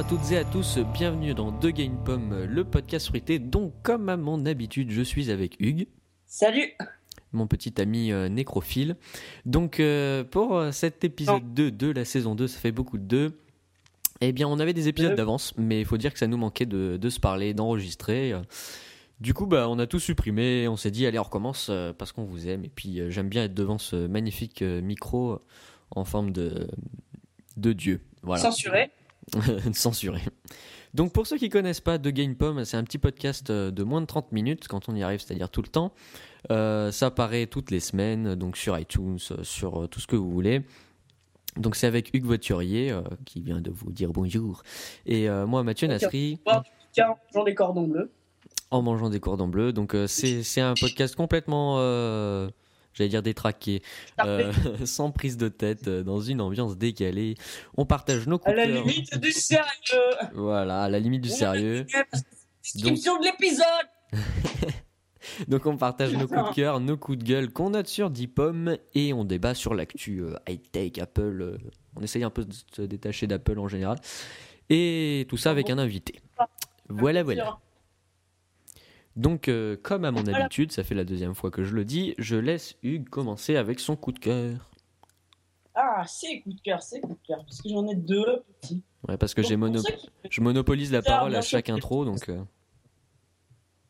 À toutes et à tous, bienvenue dans The Game Pomme, le podcast fruité. Donc, comme à mon habitude, je suis avec Hugues. Salut Mon petit ami euh, nécrophile. Donc, euh, pour euh, cet épisode 2 de la saison 2, ça fait beaucoup de 2. Eh bien, on avait des épisodes Deux. d'avance, mais il faut dire que ça nous manquait de, de se parler, d'enregistrer. Du coup, bah, on a tout supprimé. On s'est dit, allez, on recommence euh, parce qu'on vous aime. Et puis, euh, j'aime bien être devant ce magnifique euh, micro euh, en forme de, de Dieu. Voilà. Censuré censuré. Donc pour ceux qui connaissent pas The Game Pomme, c'est un petit podcast euh, de moins de 30 minutes quand on y arrive, c'est-à-dire tout le temps. Euh, ça apparaît toutes les semaines, donc sur iTunes, euh, sur tout ce que vous voulez. Donc c'est avec Hugues Voiturier euh, qui vient de vous dire bonjour. Et euh, moi Mathieu. Nasri Tiens, Jean des cordons bleus. en mangeant des cordons bleus. Donc c'est c'est un podcast complètement, j'allais dire détraqué, euh, sans prise de tête, euh, dans une ambiance décalée. On partage nos à coups de la cœur. limite du sérieux Voilà, à la limite du sérieux. Description de l'épisode Donc on partage nos coups de cœur, nos coups de gueule qu'on note sur 10 pommes et on débat sur l'actu euh, high-tech, Apple. euh, on essaye un peu de se détacher d'Apple en général. Et tout ça avec un invité. Voilà, voilà. Donc euh, comme à mon Voilà. habitude, ça fait la deuxième fois que je le dis, je laisse Hugues commencer avec son coup de cœur. Ah, c'est coup de cœur, c'est coup de cœur. Parce que j'en ai deux petits. Ouais, parce que j'ai mono... qui- je monopolise la parole à chaque intro, donc... euh,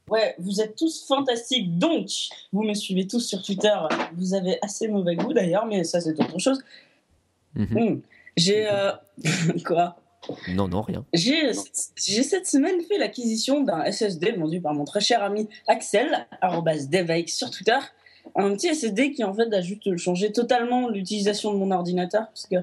Ouais, vous êtes tous fantastiques. Donc, vous me suivez tous sur Twitter. Vous avez assez mauvais goût d'ailleurs, mais ça, c'est autre chose. mhm. Hmm. J'ai. euh, Quoi? Non, non, rien. J'ai cette semaine fait l'acquisition d'un SSD vendu par mon très cher ami Axel, arrobas devax sur Twitter. Un petit SSD qui en fait a juste changé totalement l'utilisation de mon ordinateur. Parce que,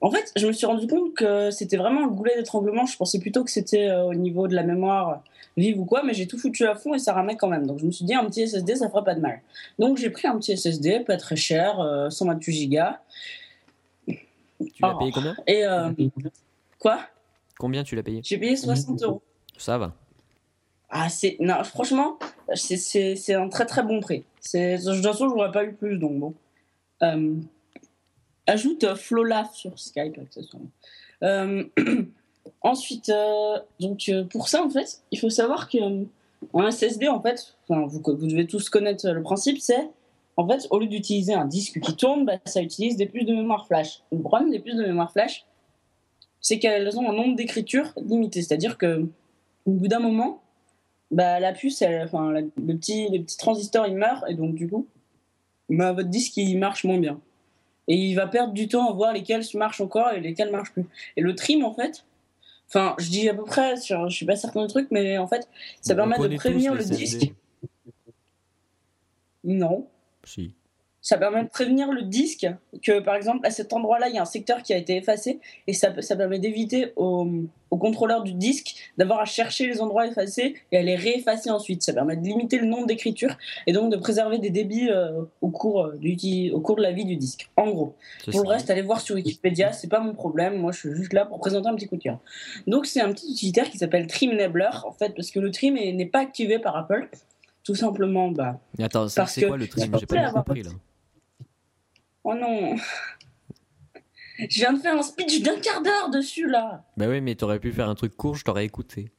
en fait, je me suis rendu compte que c'était vraiment un goulet d'étranglement. Je pensais plutôt que c'était euh, au niveau de la mémoire vive ou quoi, mais j'ai tout foutu à fond et ça ramait quand même. Donc je me suis dit, un petit SSD, ça ferait pas de mal. Donc j'ai pris un petit SSD, pas très cher, euh, 128 Go. Tu l'as Oh. payé combien? Et euh, quoi? Combien tu l'as payé? J'ai payé 60 euros. Ça va. Ah, c'est. Non, franchement, c'est- c'est c'est un très très bon prix. C'est- De toute façon, je n'aurais pas eu plus, donc bon. Euh, ajoute euh, Flolaf sur Skype, accessoirement. Euh, ensuite, euh, donc euh, pour ça, en fait, il faut savoir que un SSD, en fait, enfin, vous, vous devez tous connaître le principe, c'est. En fait, au lieu d'utiliser un disque qui tourne, bah, ça utilise des puces de mémoire flash. Le problème des puces de mémoire flash, c'est qu'elles ont un nombre d'écriture limité. C'est-à-dire que au bout d'un moment, bah, la puce, elle- enfin, la- le, petit, le petit transistor, il meurt, et donc du coup, bah, votre disque, il marche moins bien. Et il va perdre du temps à voir lesquels marchent encore et lesquels marchent plus. Et le trim, en fait, enfin, je dis à peu près, je suis pas certain du truc, mais en fait, ça On permet de prévenir le disque. Non. Si. Ça permet de prévenir le disque que, par exemple, à cet endroit-là, il y a un secteur qui a été effacé et ça, ça permet d'éviter au, au contrôleur du disque d'avoir à chercher les endroits effacés et à les réeffacer ensuite. Ça permet de limiter le nombre d'écritures et donc de préserver des débits euh, au, cours, euh, du, au cours de la vie du disque. En gros. Pour le reste, allez voir sur Wikipédia, c'est pas mon problème. Moi, je suis juste là pour présenter un petit coup de cœur. Donc, c'est un petit utilitaire qui s'appelle Trim Enabler, en fait, parce que le trim est- n'est pas activé par Apple. Tout simplement, bah, Mais attends, c'est quoi le trim? J'ai pas compris là. Oh non Je viens de faire un speech d'un quart d'heure dessus là Bah oui, mais t'aurais pu faire un truc court, je t'aurais écouté.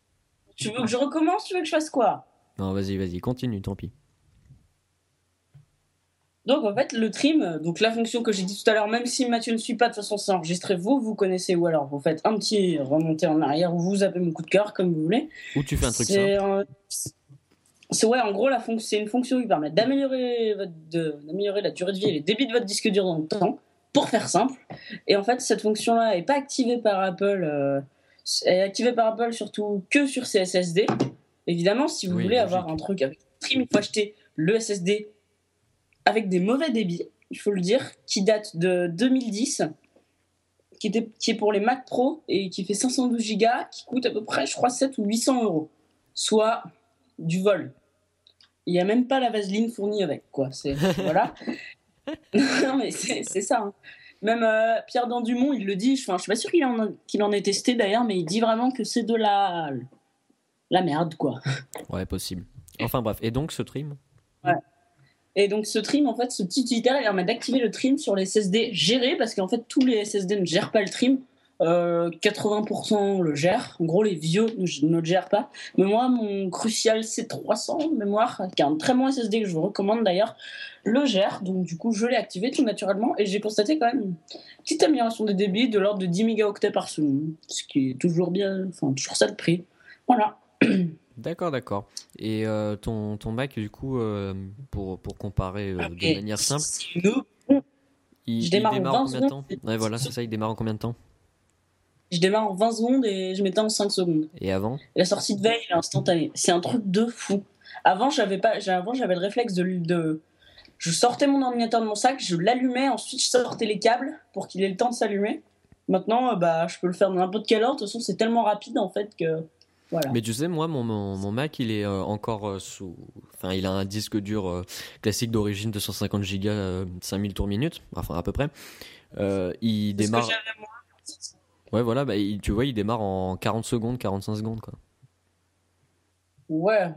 Tu veux que je recommence Tu veux que je fasse quoi? Non, vas-y, vas-y, continue, tant pis. Donc en fait, le trim, donc la fonction que j'ai dit tout à l'heure, même si Mathieu ne suit pas, de toute façon c'est enregistré, vous, vous connaissez, ou alors? Vous faites un petit remonté en arrière, ou vous zappez mon coup de cœur, comme vous voulez. Ou tu fais un truc simple. euh, c'est ouais, en gros, la fonction, c'est une fonction qui permet d'améliorer votre- de- d'améliorer la durée de vie et les débits de votre disque dur dans le temps, pour faire simple. Et en fait, cette fonction-là est pas activée par Apple. euh, elle est activée par Apple surtout que sur ses SSD. Évidemment, si vous Oui, voulez logique. avoir un truc avec stream, il faut acheter le SSD avec des mauvais débits, il faut le dire, qui date de 2010, qui, était, qui est pour les Mac Pro et qui fait 512 Go, qui coûte à peu près, je crois, 7 ou 800 euros. Soit du vol. Il n'y a même pas la vaseline fournie avec, quoi. C'est, voilà. non, mais c'est, ça. hein. Même euh, Pierre Dandumont, il le dit, enfin, je suis pas sûr qu'il en, qu'il en ait testé d'ailleurs, mais il dit vraiment que c'est de la, la merde, quoi. Ouais, possible. Enfin bref, et donc ce trim? Et donc ce trim, en fait, ce petit utilitaire, il permet d'activer le trim sur les SSD gérés, parce qu'en fait, tous les SSD ne gèrent pas le trim. Euh, 80% le gère. En gros, les vieux ne le gèrent pas. Mais moi, mon Crucial C300 de mémoire, qui est un très bon SSD que je vous recommande d'ailleurs, le gère. Donc, du coup, je l'ai activé tout naturellement et j'ai constaté quand même une petite amélioration des débits de l'ordre de 10 mégaoctets par seconde. Ce qui est toujours bien, enfin, toujours ça de prix. Voilà. D'accord, d'accord. Et euh, ton, ton Mac, du coup, euh, pour, pour comparer euh, de manière simple, il, je démarre, démarre en en 20 combien de temps? Ouais, voilà, c'est ça, il démarre en combien de temps? Je démarre en 20 secondes et je m'éteins en 5 secondes. Et avant? La sortie de veille, elle est instantanée. C'est un truc de fou. Avant, j'avais pas, avant, j'avais le réflexe de, de, je sortais mon ordinateur de mon sac, je l'allumais, ensuite je sortais les câbles pour qu'il ait le temps de s'allumer. Maintenant, euh, bah, je peux le faire dans n'importe quelle heure. De toute façon, c'est tellement rapide en fait que, voilà. Mais tu sais, moi, mon, mon, mon Mac, il est euh, encore euh, sous. Enfin, il a un disque dur euh, classique d'origine de 150 Go, euh, 5000 tours minute, enfin à peu près. Il que démarre. moi. Ouais, voilà, bah, il- tu vois, il démarre en 40 secondes, 45 secondes, quoi. Ouais.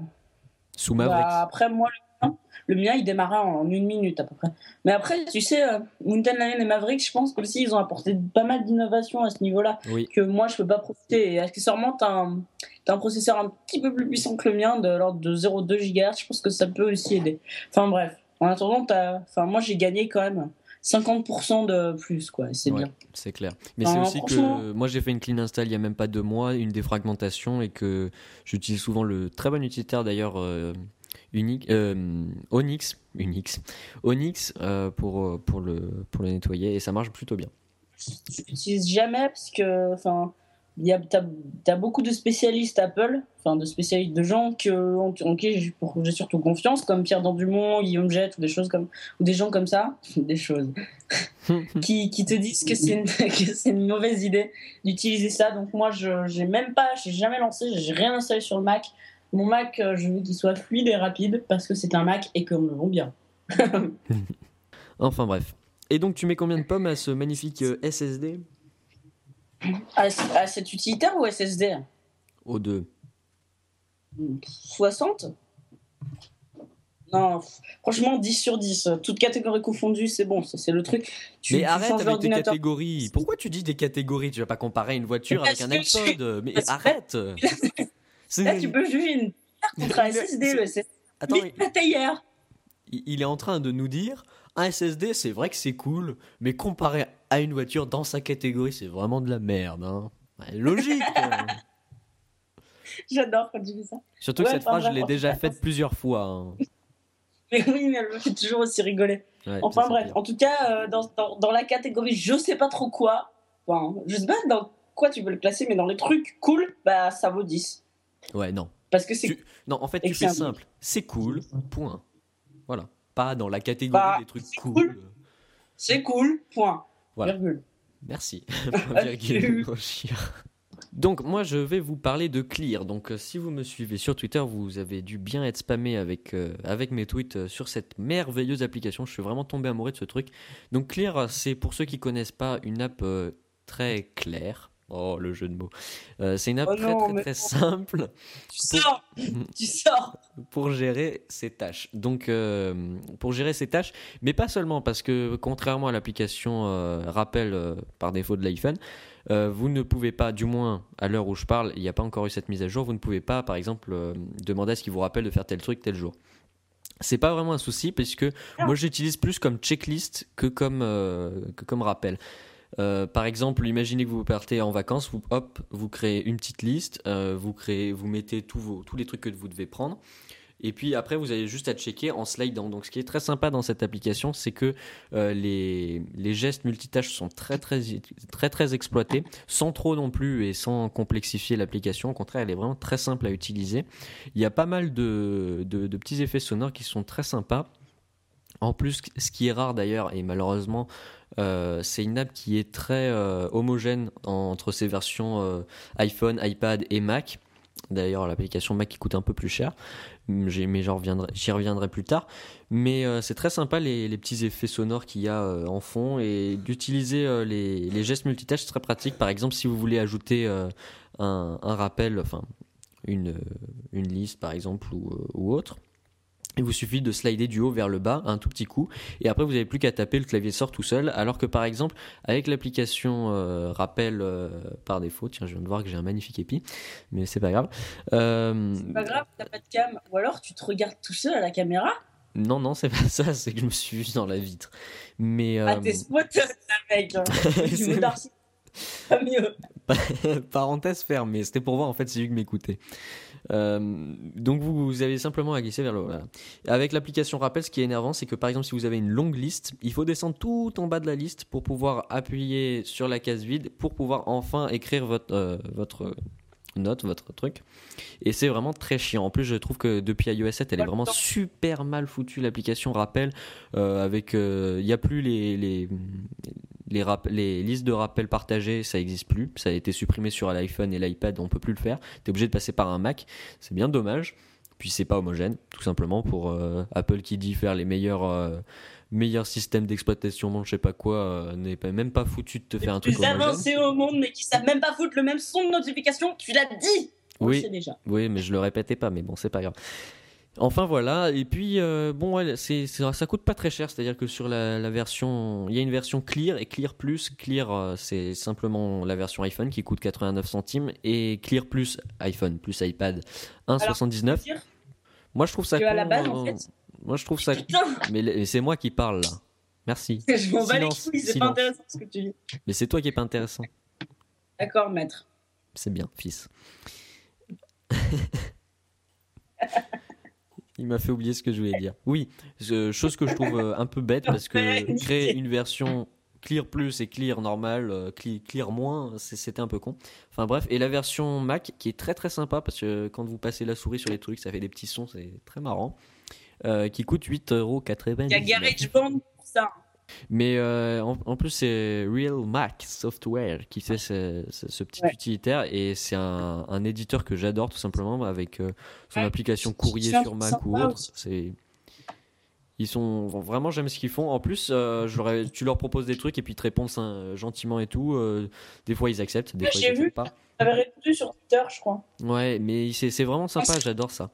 Sous Bah, Mavericks. après, moi, le mien, le mien, il démarrait en une minute à peu près. Mais après, tu sais, euh, Mountain Lion et Maverick, je pense qu'aussi, ils ont apporté pas mal d'innovations à ce niveau-là. Oui. que moi je peux pas profiter. Et accessoirement, tu as, un processeur un petit peu plus puissant que le mien, de l'ordre de 0,2 GHz. Je pense que ça peut aussi aider. Enfin bref, en attendant, t'as- enfin, moi j'ai gagné quand même 50% de plus, quoi. C'est Ouais. bien. C'est clair. Mais Enfin, c'est aussi franchement- que moi j'ai fait une clean install il y a même pas deux mois, une défragmentation et que j'utilise souvent le très bon utilitaire d'ailleurs euh, unique euh, Onyx, Unix, Onyx euh, pour pour le pour le nettoyer et ça marche plutôt bien. Je l'utilise jamais parce que, enfin, il y a, t'as, t'as beaucoup de spécialistes Apple, enfin de spécialistes, de gens que, en, en qui j'ai, pour- j'ai surtout confiance, comme Pierre Dandumont, Guillaume Jette ou des choses comme, ou des gens comme ça, des choses, qui, qui te disent que c'est une, que c'est une mauvaise idée d'utiliser ça. Donc moi, je j'ai même pas, j'ai jamais lancé, j'ai rien installé sur le Mac. Mon Mac, euh, je veux qu'il soit fluide et rapide parce que c'est un Mac et qu'on le vend bien. Enfin bref. Et donc tu mets combien de pommes à ce magnifique euh, SSD À, à cet utilitaire ou SSD Aux deux. 60 Non, franchement, 10 sur 10. Toutes catégories confondues, c'est bon, c'est le truc. Tu, mais tu arrête avec tes catégories. Pourquoi tu dis des catégories? Tu vas pas comparer une voiture avec un que je- iPod. Mais parce arrête. Là, tu peux juger une contre un Il SSD, le SSD. Attends, hier. il il est en train de nous dire un SSD, c'est vrai que c'est cool, mais comparé à une voiture dans sa catégorie, c'est vraiment de la merde. Hein. Logique. hein. J'adore quand tu fais ça. Surtout que cette phrase, je l'ai déjà fait, faite plusieurs fois. hein. Mais oui, mais elle me fait toujours aussi rigoler. Ouais, Enfin bref, en tout cas, euh, dans, dans, dans la catégorie je sais pas trop quoi, enfin, je sais pas dans quoi tu veux le classer, mais dans les trucs cool, bah ça vaut 10. Ouais, non. Parce que c'est Tu- Non, en fait, tu fais simple. C'est cool, point. Voilà. Pas dans la catégorie Bah, des trucs cool. cool. c'est cool, point. Voilà. Virgule. Merci. Virgule. Donc moi je vais vous parler de Clear. Donc euh, si vous me suivez sur Twitter, vous avez dû bien être spammé avec, euh, avec mes tweets euh, sur cette merveilleuse application. Je suis vraiment tombé amoureux de ce truc. Donc Clear, c'est pour ceux qui connaissent pas une app euh, très claire. Oh le jeu de mots. Euh, c'est une app Oh très non, très mais très non. simple Tu sors Tu sors pour gérer ses tâches. Donc, euh, pour gérer ses tâches, mais pas seulement, parce que contrairement à l'application euh, rappel par défaut de l'iPhone, vous ne pouvez pas, du moins à l'heure où je parle, il n'y a pas encore eu cette mise à jour, vous ne pouvez pas, par exemple, demander à ce qu'il vous rappelle de faire tel truc tel jour. C'est pas vraiment un souci, puisque moi j'utilise plus comme checklist que comme, que comme rappel. Euh, par exemple, imaginez que vous partez en vacances, vous, hop, vous créez une petite liste, euh, vous créez, vous mettez tous, vos, tous les trucs que vous devez prendre, et puis après vous avez juste à checker en slidant. Donc ce qui est très sympa dans cette application, c'est que euh, les, les gestes multitâches sont très très très très exploités, sans trop non plus et sans complexifier l'application. Au contraire, elle est vraiment très simple à utiliser. Il y a pas mal de, de, de petits effets sonores qui sont très sympas. En plus, ce qui est rare d'ailleurs, et malheureusement, euh, c'est une app qui est très euh, homogène entre ces versions euh, iPhone, iPad et Mac. D'ailleurs, l'application Mac coûte un peu plus cher, J'ai- mais j'y reviendrai plus tard. Mais c'est très sympa les, petits effets sonores qu'il y a en fond et d'utiliser les, gestes multitâches, c'est très pratique. Par exemple, si vous voulez ajouter un, rappel, enfin une, liste par exemple ou autre, Il vous suffit de slider du haut vers le bas un tout petit coup et après vous n'avez plus qu'à taper, le clavier sort tout seul. Alors que par exemple avec l'application euh, rappel euh, par défaut, tiens je viens de voir que j'ai un magnifique épi, mais c'est pas grave. Euh, c'est pas grave, t'as pas de cam. Ou alors tu te regardes tout seul à la caméra non, non, c'est pas ça, c'est que je me suis vu dans la vitre. Mais, Ah, t'es mec. Hein. pas mieux. Parenthèse fermée, c'était pour voir en fait si Hugues m'écoutait. Euh, donc vous, avez simplement à glisser vers le haut. Avec l'application rappel, ce qui est énervant, c'est que par exemple si vous avez une longue liste, il faut descendre tout en bas de la liste pour pouvoir appuyer sur la case vide pour pouvoir enfin écrire votre, euh, votre note, votre truc. Et c'est vraiment très chiant. En plus, je trouve que depuis iOS 7, elle est vraiment super mal foutue l'application rappel. Euh, avec, il n'y a plus les, les, les, les, listes de rappels partagées, ça n'existe plus. Ça a été supprimé sur l'iPhone et l'iPad, on peut plus le faire. Tu es obligé de passer par un Mac. C'est bien dommage. Puis c'est pas homogène, tout simplement pour euh, Apple qui dit faire les meilleurs, euh, meilleurs systèmes d'exploitation, je sais pas quoi, euh, n'est même pas foutu de te faire un truc plus avancé au monde, mais qui savent même pas foutre le même son de notification. Tu l'as dit. Oui, déjà. oui, mais je le répétais pas, mais bon, c'est pas grave. Enfin voilà, et puis euh, bon, ouais, c'est, ça coûte pas très cher, c'est-à-dire que sur la, version, il y a une version Clear et Clear Plus. Clear, euh, c'est simplement la version iPhone qui coûte 89 centimes et Clear Plus iPhone plus iPad 1,79. Moi je trouve ça. à la base, en fait... Moi je trouve ça. Mais, c'est moi qui parle là. Merci. Je m'en bats les couilles, c'est pas intéressant ce que tu dis. Mais c'est toi qui est pas intéressant. D'accord, maître. C'est bien, fils. Il m'a fait oublier ce que je voulais dire. Oui, chose que je trouve euh, un peu bête parce que créer une version Clear Plus et Clear normal, euh, Clear moins, c'était un peu con. Enfin bref, et la version Mac qui est très très sympa parce que quand vous passez la souris sur les trucs, ça fait des petits sons, c'est très marrant. Euh, qui coûte 8,90€. Il y a GarageBand pour ça. Mais euh, en, plus, c'est Real Mac Software qui fait ce, petit utilitaire et c'est un, éditeur que j'adore tout simplement avec euh, son application courrier sur Mac ou autre. C'est ils sont vraiment j'aime ce qu'ils font. En plus, euh, tu leur proposes des trucs et puis ils te répondent gentiment et tout. des fois ils acceptent, des fois ils acceptent pas. J'avais répondu sur Twitter, je crois. Ouais, mais c'est vraiment sympa. J'adore ça.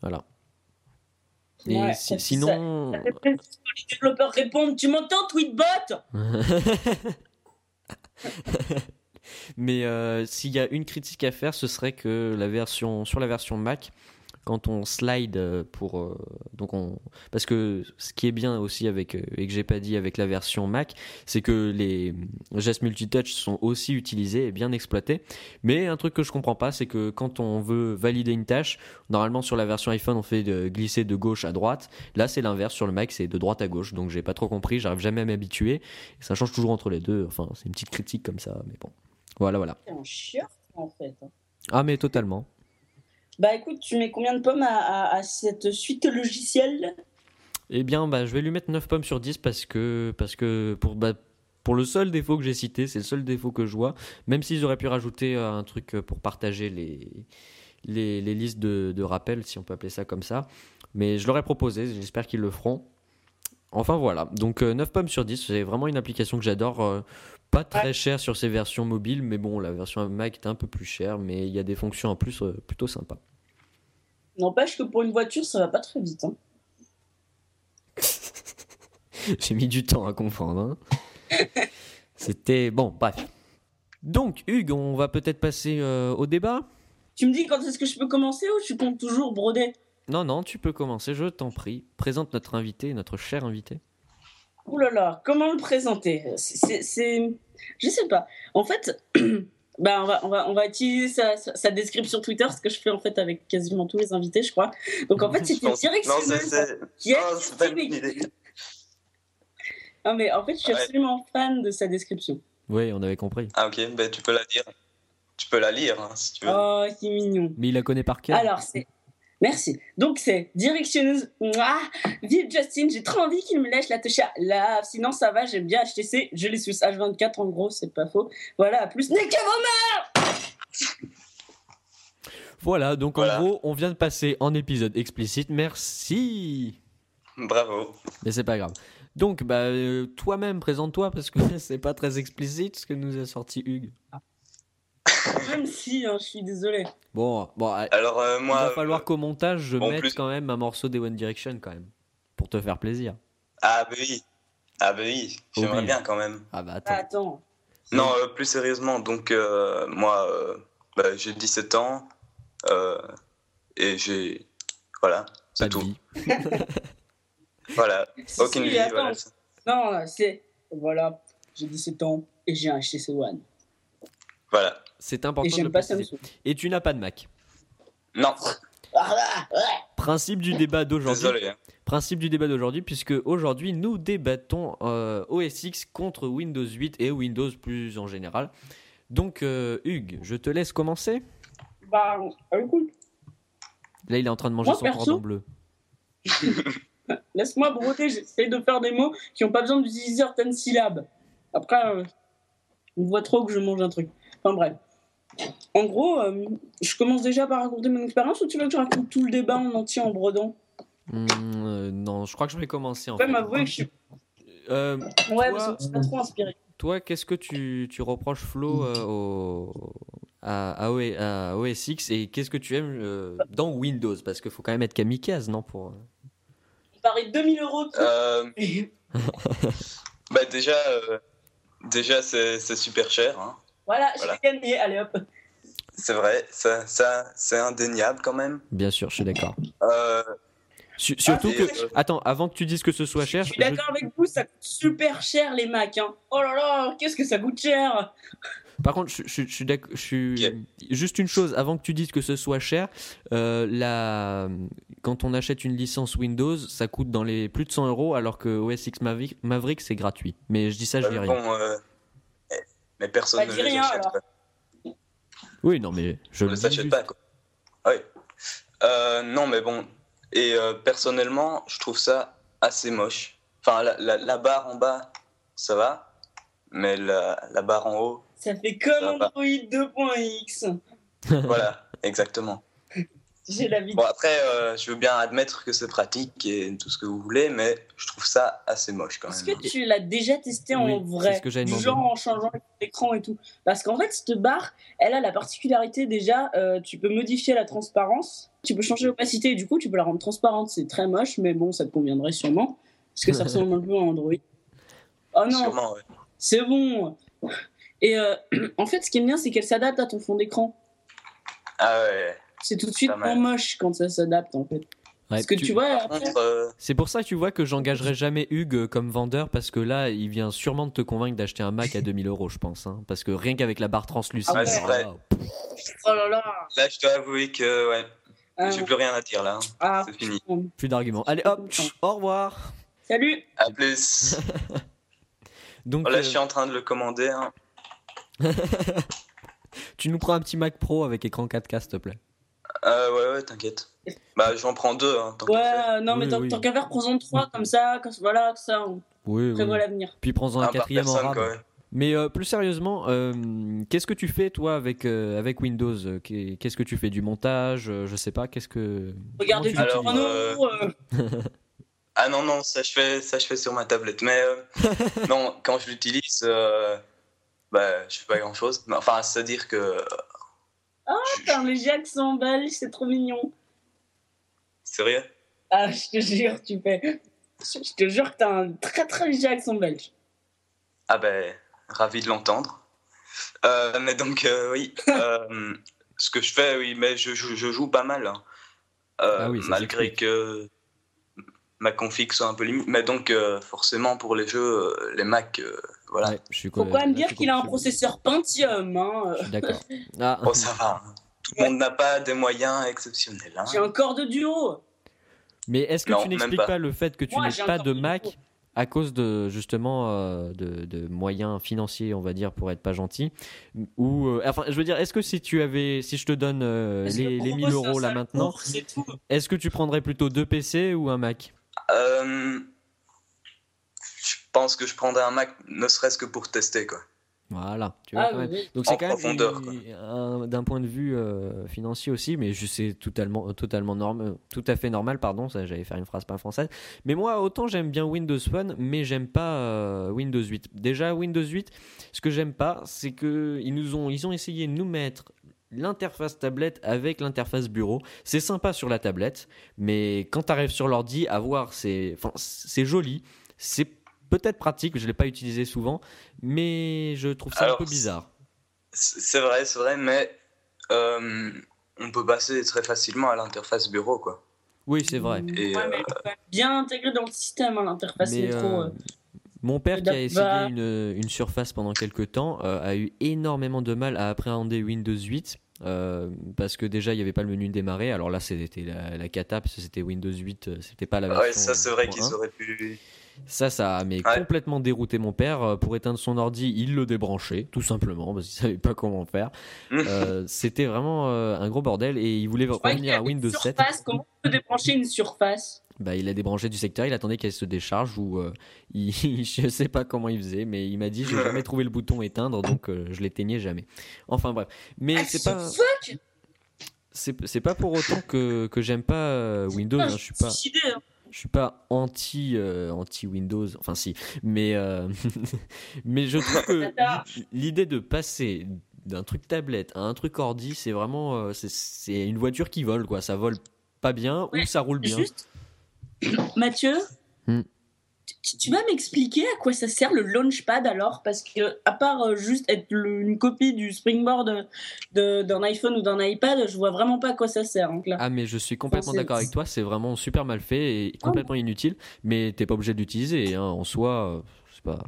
Voilà. Et sinon. les développeurs répondent Tu m'entends, Tweetbot? Mais euh, s'il y a une critique à faire, ce serait que la version, sur la version Mac, quand on slide euh, pour euh, donc on parce que ce qui est bien aussi avec euh, et que j'ai pas dit avec la version Mac c'est que les gestes multitouch sont aussi utilisés et bien exploités. Mais un truc que je comprends pas c'est que quand on veut valider une tâche normalement sur la version iPhone on fait de glisser de gauche à droite. Là c'est l'inverse sur le Mac c'est de droite à gauche. Donc j'ai pas trop compris j'arrive jamais à m'habituer. Ça change toujours entre les deux. Enfin c'est une petite critique comme ça mais bon. Voilà voilà. C'est un chieur en fait ah mais totalement bah écoute, tu mets combien de pommes à, cette suite logicielle? Eh bien, bah, je vais lui mettre 9 pommes sur 10 parce que, parce que pour, bah, pour le seul défaut que j'ai cité, c'est le seul défaut que je vois, même s'ils auraient pu rajouter euh, un truc pour partager les, les, listes de, de rappel, si on peut appeler ça comme ça. Mais je leur ai proposé, j'espère qu'ils le feront. Enfin voilà, donc 9 euh, pommes sur 10, c'est vraiment une application que j'adore. Euh, pas très cher sur ces versions mobiles, mais bon, la version Mac est un peu plus chère, mais il y a des fonctions en plus plutôt sympas. N'empêche que pour une voiture, ça va pas très vite. Hein. J'ai mis du temps à comprendre. Hein. C'était bon, bref. Donc, Hugues, on va peut-être passer euh, au débat. Tu me dis quand est-ce que je peux commencer ou tu comptes toujours broder? Non, non, tu peux commencer, je t'en prie. Présente notre invité, notre cher invité. Ouh là là, comment le présenter? C'est. Je sais pas. En fait. Bah, on, va, on, va, on va utiliser sa, sa, description Twitter, ce que je fais en fait avec quasiment tous les invités, je crois. Donc en fait, c'est une directionneuse qui est. Non, mais en fait, je suis absolument fan de sa description. Oui, on avait compris. Ah, ok, ben, tu peux la lire. Tu peux la lire hein, si tu veux. Oh, c'est mignon. Mais il la connaît par cœur. Alors, c'est Merci. Donc c'est directionneuse. vive Justin, j'ai trop envie qu'il me lèche la touche là. Sinon ça va, j'aime bien HTC. Je l'ai sous H24 en gros, c'est pas faux. Voilà, à plus. Vos Voilà, donc en gros, on vient de passer en épisode explicite. Merci. Bravo. Mais c'est pas grave. Donc, bah, euh, toi-même, présente-toi parce que c'est pas très explicite ce que nous a sorti Hugues. Même si, hein, je suis désolé. Bon, bon euh, Alors, euh, il moi. va falloir qu'au montage, je bon, mette plus- quand même un morceau des One Direction quand même. Pour te faire plaisir. Ah, bah oui. Ah, bah oui. J'aimerais bien quand même. Ah bah Ah, attends. Non, euh, plus sérieusement, donc, euh, moi, euh, bah, j'ai 17 ans. euh, et j'ai. Voilà, pas c'est de tout. vie. Voilà, aucune si, vie. Voilà. Non, c'est. Voilà, j'ai 17 ans et j'ai un HTC One. Voilà. C'est Et important de le préciser. Et tu n'as pas de Mac. Non. Principe du débat d'aujourd'hui. désolé. hein. Principe du débat d'aujourd'hui, puisque aujourd'hui nous débattons euh, OS X contre Windows 8 et Windows plus en général. Donc euh, Hugues, je te laisse commencer. Bah, écoute, Là, il est en train de manger Moi, son perso- cordon bleu. laisse-moi broder, j'essaie de faire des mots qui n'ont pas besoin d'utiliser certaines syllabes. Après, euh, on voit trop que je mange un truc. Enfin bref. En gros, euh, je commence déjà par raconter mon expérience ou tu veux que je raconte tout le débat en entier en bredant Hmm, euh, non, je crois que je vais commencer en peux fait. m'avouer que je suis. Euh, Ouais, Toi, parce que je suis pas trop inspiré. toi, qu'est-ce que tu, tu reproches Flo euh, au, à, à, OS à OS X et qu'est-ce que tu aimes euh, dans Windows? Parce qu'il faut quand même être kamikaze, non pour... On paraît 2000 euros de Euh, bah, déjà, euh, déjà c'est c'est super cher. hein. Voilà, Voilà. j'ai gagné. Allez hop. C'est vrai, ça, ça, c'est indéniable quand même. Bien sûr, je suis d'accord. Euh, Su- surtout que... euh, Attends, avant que tu dises que ce soit cher, Je suis je- d'accord avec vous, ça coûte super cher les Macs. Hein. Oh là là, qu'est-ce que ça coûte cher Par contre, je, je- je suis d'accord. Je suis Ok. juste une chose avant que tu dises que ce soit cher. euh, la... quand on achète une licence Windows, ça coûte dans les plus de 100 euros, alors que OS X Maverick, Maverick, c'est gratuit. Mais je dis ça, je dis euh, rien. bon, mais personne Bah, ne les rien, achète. alors. Oui, non, mais je ne s'achète juste. pas, quoi. Oui. Euh, non, mais bon. Et euh, personnellement, je trouve ça assez moche. Enfin, la, la- la barre en bas, ça va. Mais la, la barre en haut, Ça fait comme. Android 2.x. voilà, exactement. J'ai. Bon, après, euh, je veux bien admettre que c'est pratique et tout ce que vous voulez, mais je trouve ça assez moche quand Est-ce même. que tu l'as déjà testé en Oui, vrai? ce que j'avais Du demandé. genre en changeant l'écran et tout. Parce qu'en fait, cette barre, elle a la particularité déjà, euh, tu peux modifier la transparence, tu peux changer l'opacité et du coup, tu peux la rendre transparente. C'est très moche, mais bon, ça te conviendrait sûrement. Parce que ça ressemble un peu à Android. Oh non, Sûrement, ouais. c'est bon. Et euh, en fait, ce qui est bien, c'est qu'elle s'adapte à ton fond d'écran. Ah ouais. C'est tout de suite moins moche quand ça s'adapte en fait. Ouais, Parce que tu, vois, après, euh, C'est pour ça que tu vois que j'engagerai jamais Hugues comme vendeur parce que là, il vient sûrement de te convaincre d'acheter un Mac à 2000 euros, je pense. hein. Parce que rien qu'avec la barre translucide. Ah ouais, c'est vrai. là, oh là là. là, je dois avouer que ouais, Ah, j'ai plus rien à dire là. hein. ah, C'est fini. plus d'arguments. Allez, hop, au revoir. Salut. À plus. Donc, Voilà, euh, je suis en train de le commander. hein. tu nous prends un petit Mac Pro avec écran 4K, s'il te plaît. Euh, ouais, ouais, t'inquiète. Bah, j'en prends deux. Hein, tant. Ouais, non, mais Oui, tant, oui. tant qu'à faire, prends-en trois comme ça, comme, voilà, comme ça, on Oui, prévoit oui. l'avenir. Puis prends-en un Ah, par quatrième en personne, rab. quoi. ouais. Mais euh, plus sérieusement, euh, qu'est-ce que tu fais toi avec, euh, avec Windows? Qu'est- Qu'est-ce que tu fais? Du montage euh, Je sais pas, qu'est-ce que. Regardez tu Alors, Ah non, non, ça je fais, ça, je fais sur ma tablette. Mais euh, non, quand je l'utilise, euh, bah, je fais pas grand-chose. Mais Enfin, c'est-à-dire que... Ah, Putain, les Jackson belges, c'est trop mignon. Sérieux? Ah, je te jure, tu fais. Je te jure que t'as un très très Jackson belge. Ah ben, ravi de l'entendre. Euh, mais donc, euh, oui, euh, ce que je fais, oui, mais je, joue- je joue pas mal. hein. Euh, Ah oui, malgré que ma config soit un peu limite. Mais donc, euh, forcément, pour les jeux, euh, les Mac, euh, voilà. Ouais, je suis Faut quand même dire qu'il a un processeur Pentium. Hein. Je suis D'accord. Ah, Bon, ça va. hein. Tout le monde n'a pas des moyens exceptionnels. hein. J'ai un corps de duo. Mais est-ce que Non, tu n'expliques pas. pas. le fait que tu n'aies pas de Mac à cause de justement euh, de, de moyens financiers, on va dire, pour être pas gentil? Ou euh, enfin, je veux dire, est-ce que si tu avais, si je te donne euh, les, les moi, 1000 c'est un euros là maintenant, cours, C'est tout. est-ce que tu prendrais plutôt deux PC ou un Mac? Je pense que je prendrais un Mac, ne serait-ce que pour tester, quoi. Voilà, tu vois Ah quand même. oui, oui. Donc c'est quand même d'un point de vue euh, financier aussi, mais je sais totalement, totalement normal, tout à fait normal, pardon, ça j'allais faire une phrase pas française. Mais moi, autant j'aime bien Windows Phone, mais j'aime pas euh, Windows 8. Déjà Windows 8, ce que j'aime pas, c'est que ils nous ont, ils ont essayé de nous mettre l'interface tablette avec l'interface bureau. C'est sympa sur la tablette, mais quand tu arrives sur l'ordi, à voir, c'est, enfin, c'est joli, c'est peut-être pratique, je l'ai pas utilisé souvent, mais je trouve ça un peu bizarre. C'est vrai, c'est vrai, mais euh, on peut passer très facilement à l'interface bureau, quoi. Oui, c'est vrai. Et, Ouais, euh, mais bien intégrée dans le système, hein, l'interface métro. euh, euh. Mon père qui a Bah- essayé une, une surface pendant quelques temps euh, a eu énormément de mal à appréhender Windows 8 euh, parce que déjà il n'y avait pas le menu démarrer. Alors là c'était la, la cata parce que c'était Windows 8, euh, c'était pas la version. ouais, ça c'est vrai qu'ils 1. auraient pu. Ça, ça a mais Ouais. complètement dérouté mon père. Pour éteindre son ordi, il le débranchait, tout simplement, parce qu'il savait pas comment faire. Euh, C'était vraiment euh, un gros bordel et il voulait revenir à Windows 7. surface, Comment on peut débrancher une surface? Bah, il a débranché du secteur, il attendait qu'elle se décharge ou euh, il, je sais pas comment il faisait, mais il m'a dit j'ai jamais trouvé le bouton éteindre donc euh, je l'éteignais jamais. Enfin bref, mais Ah, c'est pas c'est pas pour autant que, que j'aime pas euh, Windows. Hein, je suis pas hein. je suis pas anti euh, anti Windows, enfin si, mais euh, mais je trouve que l'idée de passer d'un truc tablette à un truc ordi, c'est vraiment euh, c'est- une voiture qui vole quoi, ça vole pas bien ou ça roule bien. Juste, Mathieu, Hmm. tu, tu vas m'expliquer à quoi ça sert le launchpad alors? Parce que, à part euh, juste être le- une copie du springboard d'un iPhone ou d'un iPad, je vois vraiment pas à quoi ça sert. Donc là. Ah mais je suis complètement d'accord avec toi, c'est vraiment super mal fait et complètement inutile, mais t'es pas obligé de l'utiliser hein, en soi, euh, c'est pas.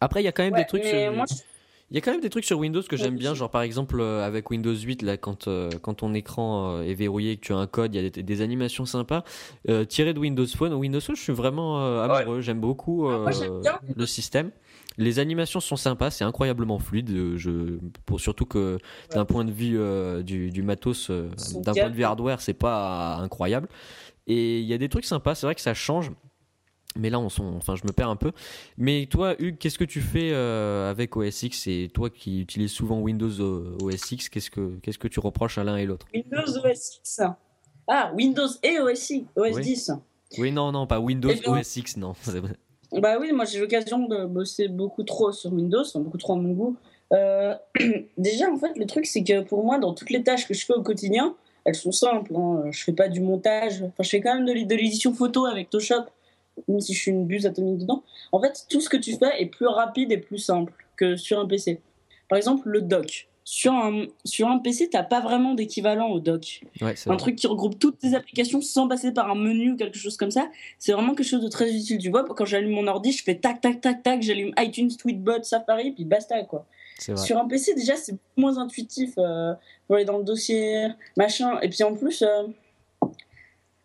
Après il y a quand même Ouais, des trucs mais sur... moi, je- il y a quand même des trucs sur Windows que j'aime bien, genre par exemple euh, avec Windows 8 là quand euh, quand ton écran euh, est verrouillé et que tu as un code, il y a des, des animations sympas tirées de Windows Phone. Windows Phone, je suis vraiment amoureux, j'aime beaucoup Ah, moi, le système. Les animations sont sympas, c'est incroyablement fluide. Je, pour, surtout que d'un point de vue du, du matos, d'un point de vue hardware, c'est pas incroyable. Et il y a des trucs sympas, c'est vrai que ça change. Mais là, on enfin, je me perds un peu. Mais toi, Hugues, qu'est-ce que tu fais euh, avec OS X? Et toi qui utilises souvent Windows euh, OS X, qu'est-ce que, qu'est-ce que tu reproches à l'un et l'autre? Windows OS X. Ah, Windows et OS, X, OS Oui. 10. Oui, non, non, pas Windows Eh bien- OS X, non. Bah oui, moi j'ai l'occasion de bosser beaucoup trop sur Windows, beaucoup trop à mon goût. Euh, déjà, en fait, le truc, c'est que pour moi, dans toutes les tâches que je fais au quotidien, elles sont simples. Hein. Je fais pas du montage. Enfin, je fais quand même de l'édition photo avec Photoshop, même si je suis une buse atomique dedans. En fait, tout ce que tu fais est plus rapide et plus simple que sur un PC. Par exemple, le doc. Sur un, sur un PC, t'as pas vraiment d'équivalent au doc Ouais, un vrai. truc qui regroupe toutes tes applications sans passer par un menu ou quelque chose comme ça. C'est vraiment quelque chose de très utile. Tu vois, quand j'allume mon ordi, je fais tac, tac, tac, tac, j'allume iTunes, Tweetbot, Safari, puis basta, quoi. Sur un PC, déjà, c'est moins intuitif. Euh, faut aller dans le dossier, machin. Et puis en plus, euh,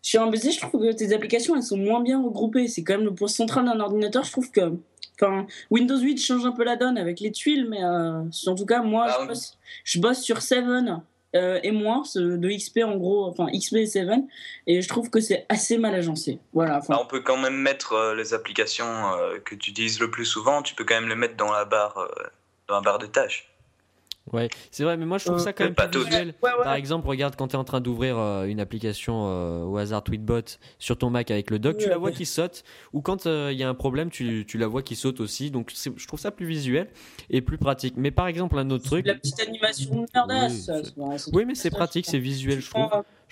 sur un PC, je trouve que tes applications, elles sont moins bien regroupées. C'est quand même le point central d'un ordinateur. Je trouve que. Enfin, Windows 8 change un peu la donne avec les tuiles, mais euh, en tout cas, moi, Ah je, oui. bosse, je bosse sur 7 euh, et moins, ce- de XP en gros, enfin XP et 7, et je trouve que c'est assez mal agencé. Voilà. Bah, on peut quand même mettre euh, les applications euh, que tu utilises le plus souvent, tu peux quand même les mettre dans la barre, dans la barre de tâches. Ouais, c'est vrai, mais moi je trouve Euh, ça quand même pas plus visuel. ouais, ouais. Par exemple, regarde quand tu es en train d'ouvrir euh, une application euh, au hasard Tweetbot sur ton Mac avec le doc, tu Ouais, la vois ouais. qui saute, ou quand euh, il y a un problème, tu, tu la vois qui saute aussi. Donc je trouve ça plus visuel et plus pratique. Mais par exemple, un autre truc. La petite animation merdasse. Oui, Oui, mais c'est pratique, c'est visuel, je trouve.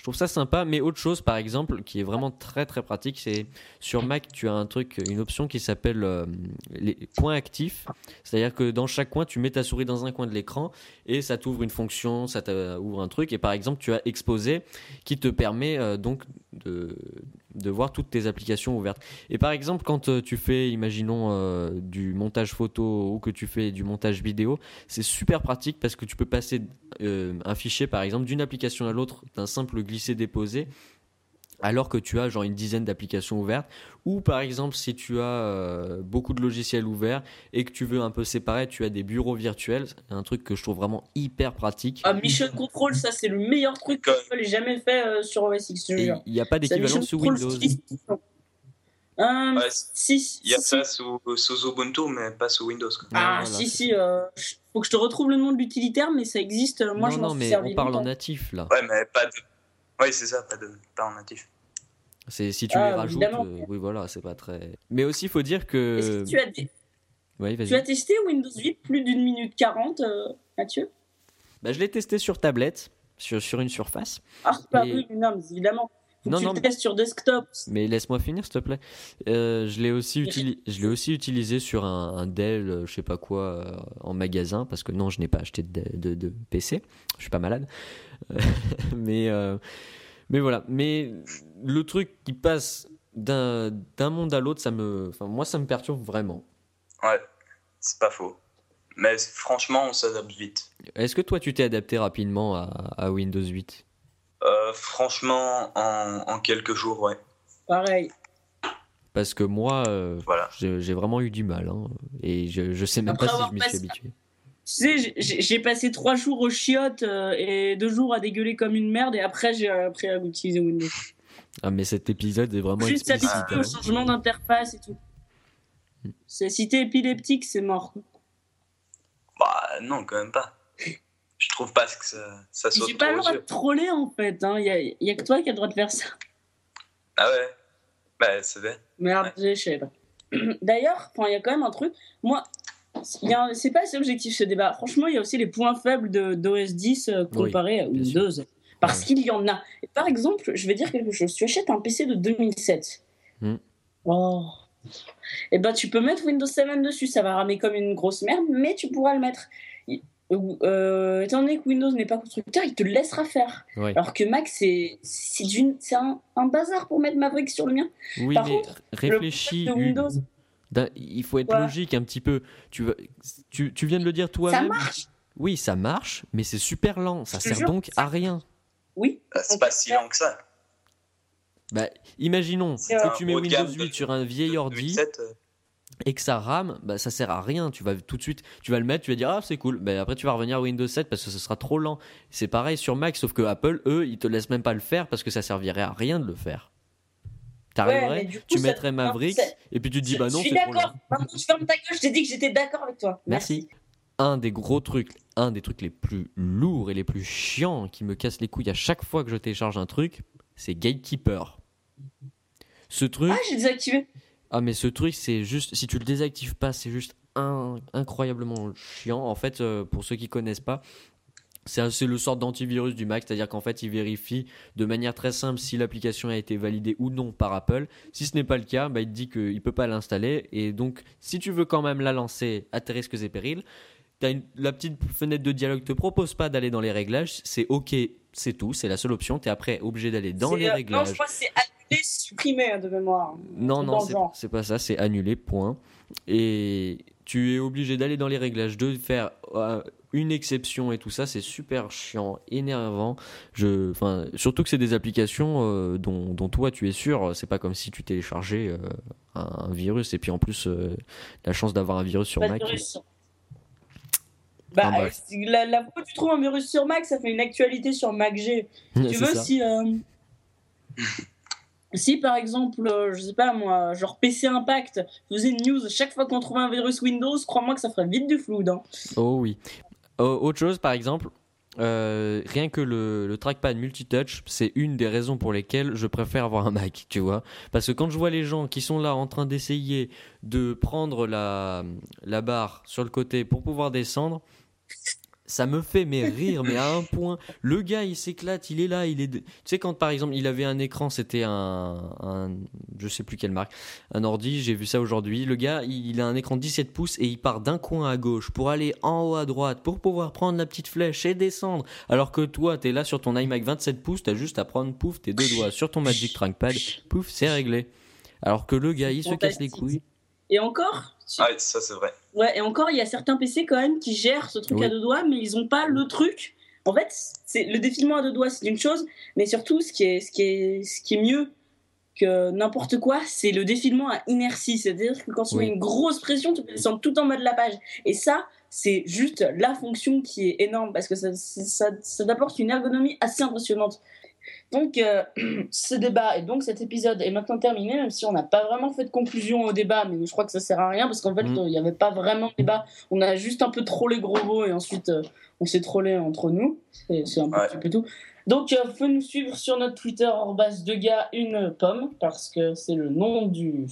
Trouve ça sympa, mais autre chose, par exemple, qui est vraiment très très pratique, c'est sur Mac, tu as un truc, une option qui s'appelle euh, les points actifs. C'est-à-dire que dans chaque coin, tu mets ta souris dans un coin de l'écran et ça t'ouvre une fonction, ça t'ouvre un truc. Et par exemple, tu as exposé qui te permet euh, donc de, de voir toutes tes applications ouvertes. Et par exemple, quand euh, tu fais, imaginons, euh, du montage photo ou que tu fais du montage vidéo, c'est super pratique parce que tu peux passer euh, un fichier, par exemple, d'une application à l'autre d'un simple glisser-déposer. Alors que tu as genre une dizaine d'applications ouvertes, ou par exemple si tu as euh, beaucoup de logiciels ouverts et que tu veux un peu séparer, tu as des bureaux virtuels, un truc que je trouve vraiment hyper pratique. Ah, Mission Control, ça c'est le meilleur truc que je l'ai jamais fait euh, sur OS X, il n'y a pas d'équivalent sous Windows. Euh, Ouais, si, Il y a si, ça si. sous, sous Ubuntu, mais pas sous Windows. quoi. Ah, voilà, si, si. euh, faut que je te retrouve le nom de l'utilitaire, mais ça existe. Moi, non, je m'en non, suis mais servi on parle en natif là. Ouais, mais pas de. Oui, c'est ça, pas, de... pas en natif. C'est si tu Ah, les rajoutes, euh, oui voilà, c'est pas très. Mais aussi, il faut dire Est-ce que. que tu as, dé- Oui, tu as vas-y. testé Windows 8 plus d'une minute 40, euh, Mathieu? Bah, je l'ai testé sur tablette, sur, sur une surface. Ah, c'est pas Et- oui, non, mais évidemment. Non, tu non, le testes sur desktop. Mais laisse-moi finir, s'il te plaît. Euh, je l'ai aussi, utili- je l'ai aussi utilisé sur un, un Dell, euh, je sais pas quoi, euh, en magasin, parce que non, je n'ai pas acheté de, de- de PC. Je suis pas malade. Euh, mais, euh, mais voilà. Mais le truc qui passe d'un monde à l'autre, ça me, enfin, moi, ça me perturbe vraiment. Ouais, c'est pas faux. Mais franchement, on s'adapte vite. Est-ce que toi, tu t'es adapté rapidement à, à Windows 8 Euh, franchement, en, en quelques jours, ouais. Pareil. Parce que moi, euh, Voilà. j'ai vraiment eu du mal. hein. et je, je sais même Après pas si je m'y suis habitué. Tu sais, j'ai- passé trois jours aux chiottes euh, et deux jours à dégueuler comme une merde, et après, j'ai appris à utiliser Windows. Ah, mais cet épisode est vraiment Juste explicite. s'habituer hein. au changement d'interface et tout. C'est- Si t'es épileptique, c'est mort. Bah, non, quand même pas. Je trouve pas que ça, ça J'ai saute pas le droit de troller en fait. Il y, a, y a que toi qui as le droit de faire ça. Ah ouais Bah, c'est vrai. Merde, je sais pas. D'ailleurs, il y a quand même un truc. Moi, c'est pas assez objectif ce débat. Franchement, il y a aussi les points faibles de d'OS 10 euh, Oui, comparé à bien sûr. Windows. Parce Ouais. qu'il y en a. Et par exemple, je vais dire quelque chose. Tu achètes un PC de 2007. Hmm. Oh. Et ben, tu peux mettre Windows 7 dessus. Ça va ramer comme une grosse merde, mais tu pourras le mettre. Euh, étant donné que Windows n'est pas constructeur, il te laissera faire. Ouais. Alors que Mac, c'est un, un bazar pour mettre Maverick sur le mien. Oui, Par mais contre, réfléchis. Le. Windows, Il faut être Ouais. logique un petit peu. Tu, vas- tu, tu viens de le dire ça toi-même. marche. Oui, ça marche, mais c'est super lent. Ça sert jure, donc à rien. Oui. Ah, C'est pas si lent que ça. Bah, imaginons que tu mets Windows gamme de- 8 sur un vieil ordi 2007, euh, et que ça rame, bah, ça sert à rien. Tu vas tout de suite, tu vas le mettre, tu vas dire ah c'est cool. Bah, après tu vas revenir à Windows 7 parce que ce sera trop lent. C'est pareil sur Mac, sauf que Apple, eux, ils te laissent même pas le faire parce que ça servirait à rien de le faire. Mais coup, tu ça- mettrais Maverick et puis tu te dis je, bah non je suis c'est trop lent. d'accord. Maintenant, tu fermes ta gueule. Je t'ai dit que j'étais d'accord avec toi. Merci. Un des gros trucs, un des trucs les plus lourds et les plus chiants qui me casse les couilles à chaque fois que je télécharge un truc, c'est Gatekeeper. Ce truc, Ah, j'ai désactivé. Ah mais ce truc c'est juste, si tu le désactives pas, c'est juste incroyablement chiant. En fait, euh, pour ceux qui connaissent pas, c'est le sort d'antivirus du Mac, c'est-à-dire qu'en fait, il vérifie de manière très simple si l'application a été validée ou non par Apple. Si ce n'est pas le cas, bah, il te dit qu'il ne peut pas l'installer. Et donc, si tu veux quand même la lancer à tes risques et périls, une- la petite fenêtre de dialogue te propose pas d'aller dans les réglages. C'est OK, c'est tout, c'est la seule option. Tu es après obligé d'aller dans les euh, Non, réglages. je crois que c'est annulé, supprimé hein, de mémoire. Non, non, c'est- pas ça, c'est annulé, point. Et tu es obligé d'aller dans les réglages, de faire euh, une exception et tout ça, c'est super chiant, énervant. Je, enfin, surtout que c'est des applications euh, dont, dont toi tu es sûr, c'est pas comme si tu téléchargeais euh, un, un virus et puis en plus euh, la chance d'avoir un virus sur Mac. virus. Bah, la, la fois où tu trouves un virus sur Mac, ça fait une actualité sur MacG. Tu C'est veux ça. si. euh, Si par exemple, euh, je sais pas moi, genre PC Impact faisait une news chaque fois qu'on trouvait un virus Windows, crois-moi que ça ferait vite du flou. Hein. Oh oui. Euh, autre chose, par exemple, euh, rien que le, le trackpad multitouch, c'est une des raisons pour lesquelles je préfère avoir un Mac, tu vois. Parce que quand je vois les gens qui sont là en train d'essayer de prendre la, la barre sur le côté pour pouvoir descendre, ça me fait mais rire, mais à un point. Le gars, il s'éclate, il est là, il est. Tu sais, quand par exemple, il avait un écran, c'était un, un. Je sais plus quelle marque, un ordi, j'ai vu ça aujourd'hui. Le gars, il, a un écran de 17 pouces et il part d'un coin à gauche pour aller en haut à droite pour pouvoir prendre la petite flèche et descendre. Alors que toi, t'es là sur ton iMac 27 pouces, t'as juste à prendre pouf tes deux doigts sur ton Magic Trackpad, pouf, c'est réglé. Alors que le gars, il se casse les couilles. Et encore, tu- Ah, ça c'est vrai. ouais, et encore, il y a certains PC quand même qui gèrent ce truc Oui. à deux doigts, mais ils ont pas le truc. En fait, c'est le défilement à deux doigts, c'est une chose, mais surtout, ce qui est, ce qui est, ce qui est mieux que n'importe quoi, c'est le défilement à inertie. C'est-à-dire que quand tu Oui. mets une grosse pression, tu peux descendre tout en bas de la page. Et ça, c'est juste la fonction qui est énorme parce que ça, ça, ça t'apporte une ergonomie assez impressionnante. Donc, euh, ce débat et donc cet épisode est maintenant terminé, même si on n'a pas vraiment fait de conclusion au débat, mais je crois que ça sert à rien parce qu'en fait, Mm. il n'y avait pas vraiment de débat. On a juste un peu trollé gros mots et ensuite euh, on s'est trollé entre nous. C'est un Ouais. petit peu tout. Donc, il faut nous suivre sur notre Twitter, arrobas deux gars, une pomme, parce que c'est le nom du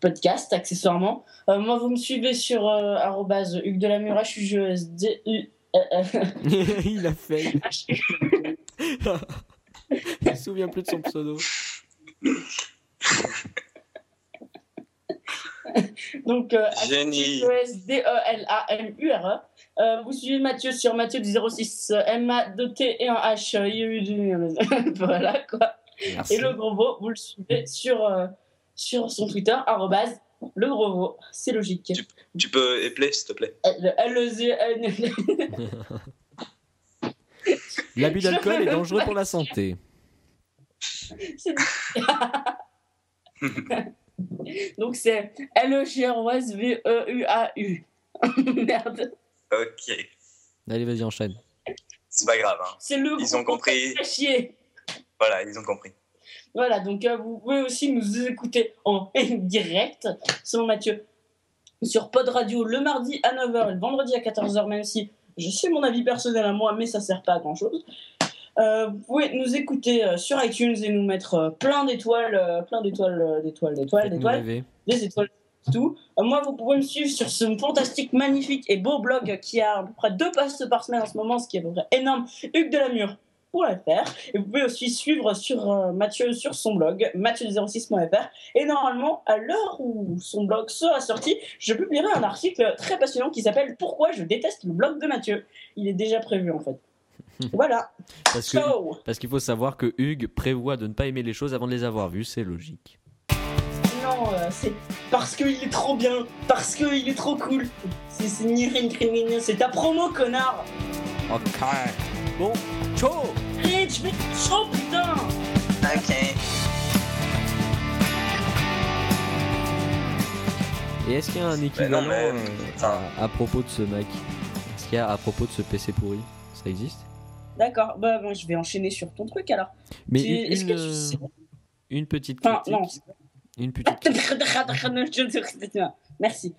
podcast, accessoirement. Euh, moi, vous me suivez sur euh, arrobas Hugues de la Mure, H-U-G-E-S-D. euh, Il a fait. Il se souvient plus de son pseudo. Donc, euh, Génie. H-U-S-D-E-L-A-M-U-R-E. Euh, vous suivez Mathieu sur Mathieu du 06 euh, M-A-D-T et un H. euh, I-U-D. voilà quoi. Merci. Et le gros veau, vous le suivez sur, euh, sur son Twitter, arrobase le gros veau. C'est logique. Tu peux épeler, s'il te plaît L- L-E-Z-N. L'abus d'alcool est dangereux pour la santé. C'est- Donc c'est L-E-G-R-O-S-V-E-U-A-U. Merde. Ok. Allez, vas-y, enchaîne. C'est pas grave. hein. C'est le Ils ont compris. chier. Voilà, ils ont compris. Voilà, donc euh, vous pouvez aussi nous écouter en direct, selon Mathieu, sur Pod Radio le mardi à 9h et le vendredi à 14h, même si je sais mon avis personnel à moi, mais ça sert pas à grand chose. vous pouvez nous écouter euh, sur iTunes et nous mettre euh, plein d'étoiles, euh, plein d'étoiles, euh, d'étoiles, d'étoiles, d'étoiles, des étoiles, tout. Euh, moi, vous pouvez me suivre sur ce fantastique, magnifique et beau blog qui a à peu près deux posts par semaine en ce moment, ce qui est à peu près énorme, Hugues de la Mure pour la faire. Et vous pouvez aussi suivre sur euh, Mathieu sur son blog, mathieu06.fr. Et normalement, à l'heure où son blog sera sorti, je publierai un article très passionnant qui s'appelle Pourquoi je déteste le blog de Mathieu. Il est déjà prévu en fait. voilà. Parce que So, parce qu'il faut savoir que Hugues prévoit de ne pas aimer les choses avant de les avoir vues, c'est logique. non, euh, c'est parce qu'il est trop bien, parce qu'il est trop cool. C'est c'est ta promo, connard. Ok. Bon, ciao Rich, mais chaud, putain. Ok. Et est-ce qu'il y a un équivalent mais, euh, à, à propos de ce mec Est-ce qu'il y a à propos de ce PC pourri? Ça existe? D'accord, bah moi je vais enchaîner sur ton truc alors. Mais Tu- une, Est-ce que tu sais? une petite Enfin, non. Une petite Merci.